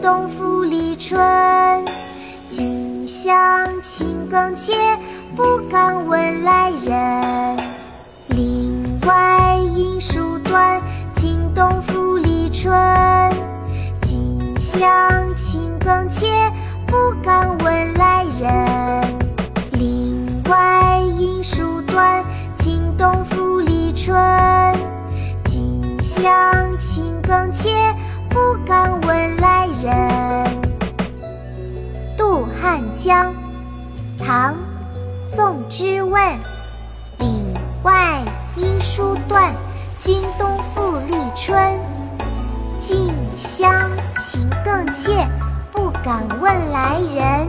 冬复历春。近乡情更怯，不敢问来人。林外音书断，经冬复历春。近乡不敢问来人。渡汉江，唐·宋之问。岭外音书断，经冬复历春。近乡情更怯，不敢问来人。